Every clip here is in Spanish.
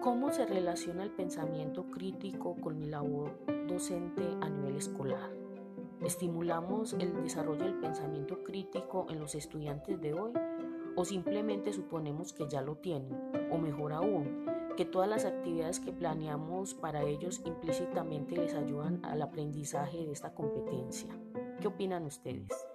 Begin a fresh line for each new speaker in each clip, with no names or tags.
¿Cómo se relaciona el pensamiento crítico con mi labor docente a nivel escolar? ¿Estimulamos el desarrollo del pensamiento crítico en los estudiantes de hoy o simplemente suponemos que ya lo tienen? O mejor aún, que todas las actividades que planeamos para ellos implícitamente les ayudan al aprendizaje de esta competencia. ¿Qué opinan ustedes?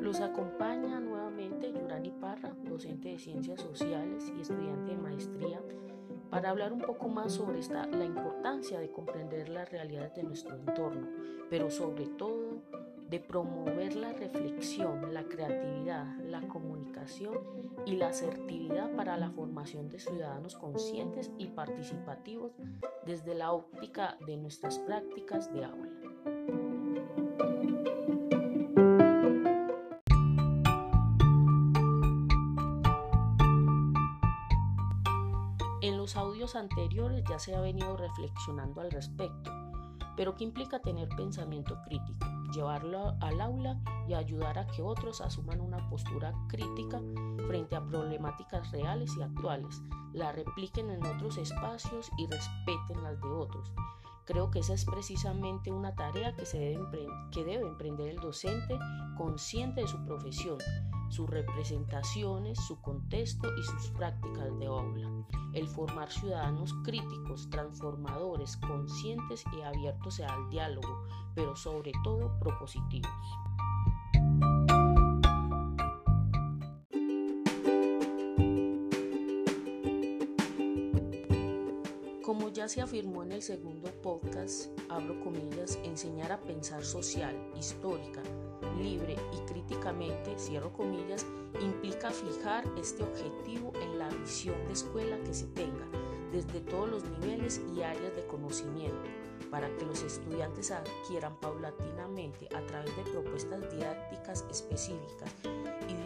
Los acompaña nuevamente Yurani Parra, docente de Ciencias Sociales y estudiante de maestría para hablar un poco más sobre esta, la importancia de comprender las realidades de nuestro entorno, pero sobre todo de promover la reflexión, la creatividad, la comunicación y la asertividad para la formación de ciudadanos conscientes y participativos desde la óptica de nuestras prácticas de aula. En los audios anteriores ya se ha venido reflexionando al respecto, pero ¿qué implica tener pensamiento crítico? Llevarlo al aula y ayudar a que otros asuman una postura crítica frente a problemáticas reales y actuales, la repliquen en otros espacios y respeten las de otros. Creo que esa es precisamente una tarea que, se debe, que debe emprender el docente consciente de su profesión, sus representaciones, su contexto y sus prácticas de aula. El formar ciudadanos críticos, transformadores, conscientes y abiertos al diálogo, pero sobre todo propositivos. Se afirmó en el segundo podcast, abro comillas, enseñar a pensar social, histórica, libre y críticamente, cierro comillas, implica fijar este objetivo en la visión de escuela que se tenga desde todos los niveles y áreas de conocimiento para que los estudiantes adquieran paulatinamente a través de propuestas didácticas específicas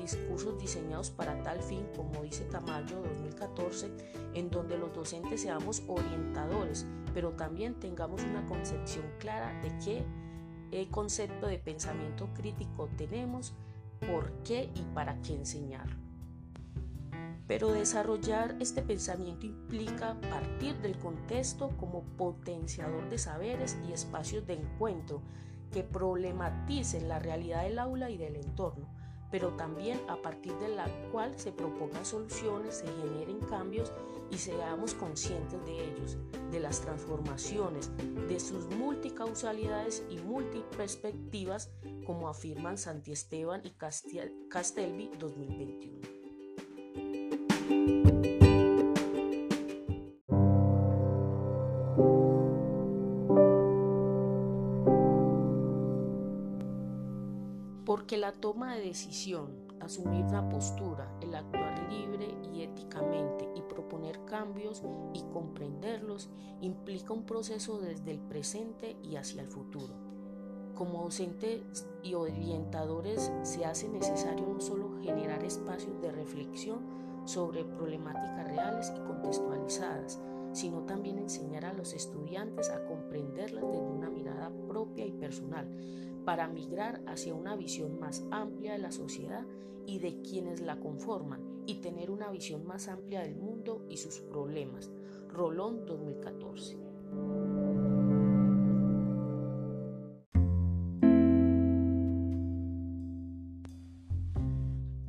discursos diseñados para tal fin, como dice Tamayo 2014, en donde los docentes seamos orientadores, pero también tengamos una concepción clara de qué el concepto de pensamiento crítico tenemos, por qué y para qué enseñar. Pero desarrollar este pensamiento implica partir del contexto como potenciador de saberes y espacios de encuentro que problematicen la realidad del aula y del entorno, pero también a partir de la cual se propongan soluciones, se generen cambios y seamos conscientes de ellos, de las transformaciones, de sus multicausalidades y multiperspectivas, como afirman Santi Esteban y Castelvi 2021. Porque la toma de decisión, asumir una postura, el actuar libre y éticamente y proponer cambios y comprenderlos implica un proceso desde el presente y hacia el futuro. Como docentes y orientadores se hace necesario no solo generar espacios de reflexión sobre problemáticas reales y contextualizadas, sino también enseñar a los estudiantes a comprenderlas desde una mirada propia y personal, para migrar hacia una visión más amplia de la sociedad y de quienes la conforman y tener una visión más amplia del mundo y sus problemas. Rolón 2014.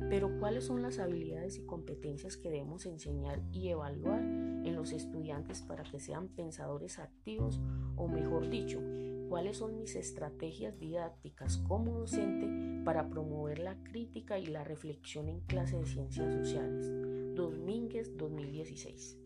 Pero ¿cuáles son las habilidades y competencias que debemos enseñar y evaluar en los estudiantes para que sean pensadores activos o mejor dicho, cuáles son mis estrategias didácticas como docente para promover la crítica y la reflexión en clase de ciencias sociales. Domínguez 2016.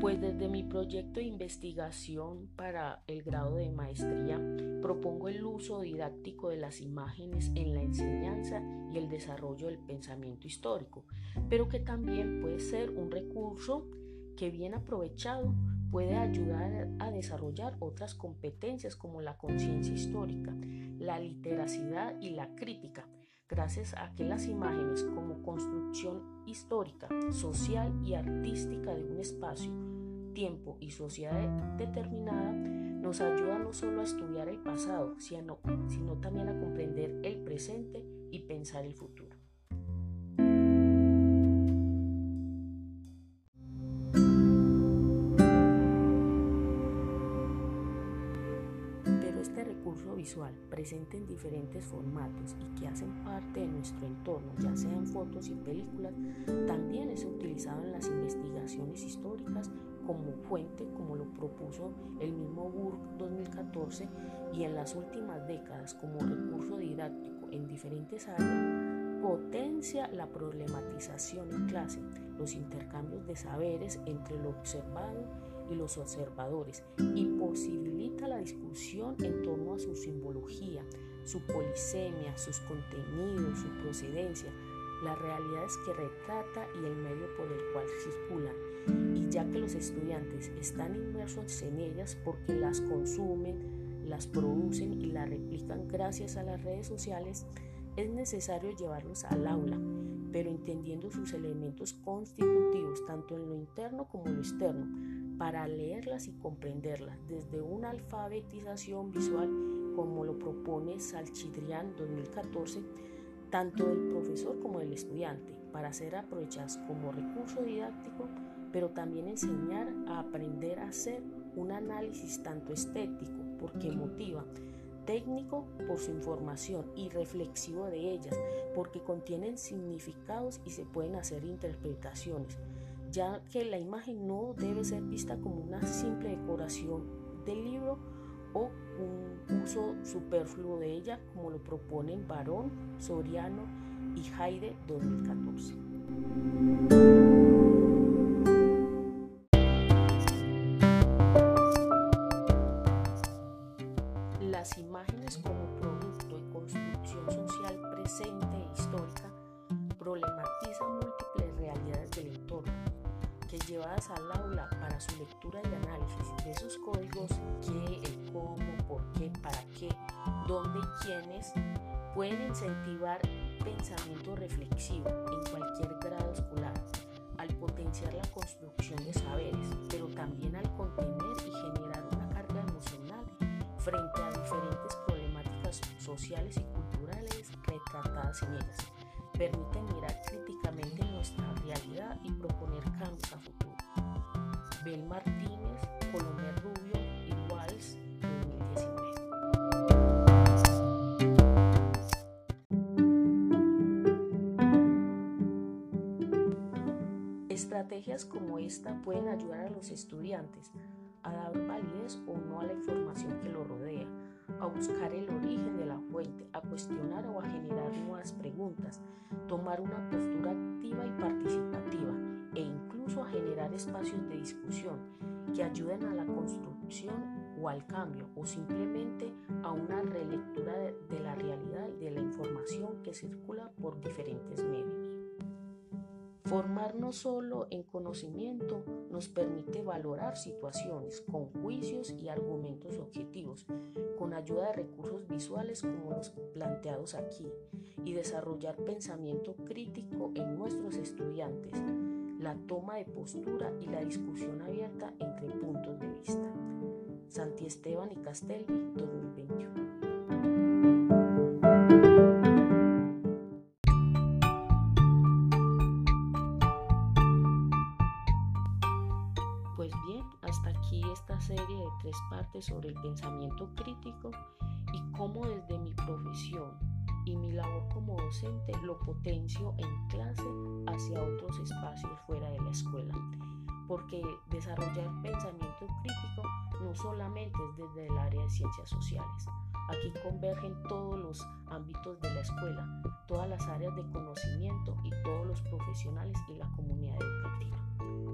Pues desde mi proyecto de investigación para el grado de maestría propongo el uso didáctico de las imágenes en la enseñanza y el desarrollo del pensamiento histórico, pero que también puede ser un recurso que bien aprovechado puede ayudar a desarrollar otras competencias como la conciencia histórica, la literacidad y la crítica, gracias a que las imágenes como construcción histórica, social y artística de un espacio, tiempo y sociedad determinada nos ayudan no solo a estudiar el pasado, sino, sino también a comprender el presente y pensar el futuro. Presente en diferentes formatos y que hacen parte de nuestro entorno, ya sean fotos y películas, también es utilizado en las investigaciones históricas como fuente, como lo propuso el mismo Burke 2014, y en las últimas décadas como recurso didáctico en diferentes áreas, potencia la problematización en clase, los intercambios de saberes entre lo observado y los observadores y posibilita la discusión en torno a su simbología, su polisemia, sus contenidos, su procedencia, las realidades que retrata y el medio por el cual circulan. Y ya que los estudiantes están inmersos en ellas porque las consumen, las producen y las replican gracias a las redes sociales, es necesario llevarlos al aula, pero entendiendo sus elementos constitutivos tanto en lo interno como en lo externo, para leerlas y comprenderlas desde una alfabetización visual como lo propone Salchidrián 2014, tanto del profesor como del estudiante, para ser aprovechadas como recurso didáctico, pero también enseñar a aprender a hacer un análisis tanto estético, porque motiva, técnico por su información y reflexivo de ellas, porque contienen significados y se pueden hacer interpretaciones ya que la imagen no debe ser vista como una simple decoración del libro o un uso superfluo de ella, como lo proponen Barón, Soriano y Haide 2014. Llevadas al aula para su lectura y análisis de esos códigos, qué, el cómo, por qué, para qué, dónde y quiénes, pueden incentivar pensamiento reflexivo en cualquier grado escolar, al potenciar la construcción de saberes, pero también al contener y generar una carga emocional frente a diferentes problemáticas sociales y culturales retratadas en ellas. Permiten mirar críticamente nuestra realidad y proponer. Bel Martínez, Colomer Rubio y Walls 2019. Estrategias como esta pueden ayudar a los estudiantes a dar validez o no a la información que lo rodea, a buscar el origen de la fuente, a cuestionar o a generar nuevas preguntas, tomar una postura activa y participativa e incluso a generar espacios de discusión que ayuden a la construcción o al cambio o simplemente a una relectura de, la realidad y de la información que circula por diferentes medios. Formarnos solo en conocimiento nos permite valorar situaciones con juicios y argumentos objetivos, con ayuda de recursos visuales como los planteados aquí, y desarrollar pensamiento crítico en nuestros estudiantes, la toma de postura y la discusión abierta entre puntos de vista. Santi Esteban y Castelli, 2021. Pues bien, hasta aquí esta serie de tres partes sobre el pensamiento crítico y cómo desde mi profesión y mi labor como docente lo potencio en clase hacia otros espacios fuera de la escuela. Porque desarrollar pensamiento crítico no solamente es desde el área de ciencias sociales. Aquí convergen todos los ámbitos de la escuela, todas las áreas de conocimiento y todos los profesionales y la comunidad educativa.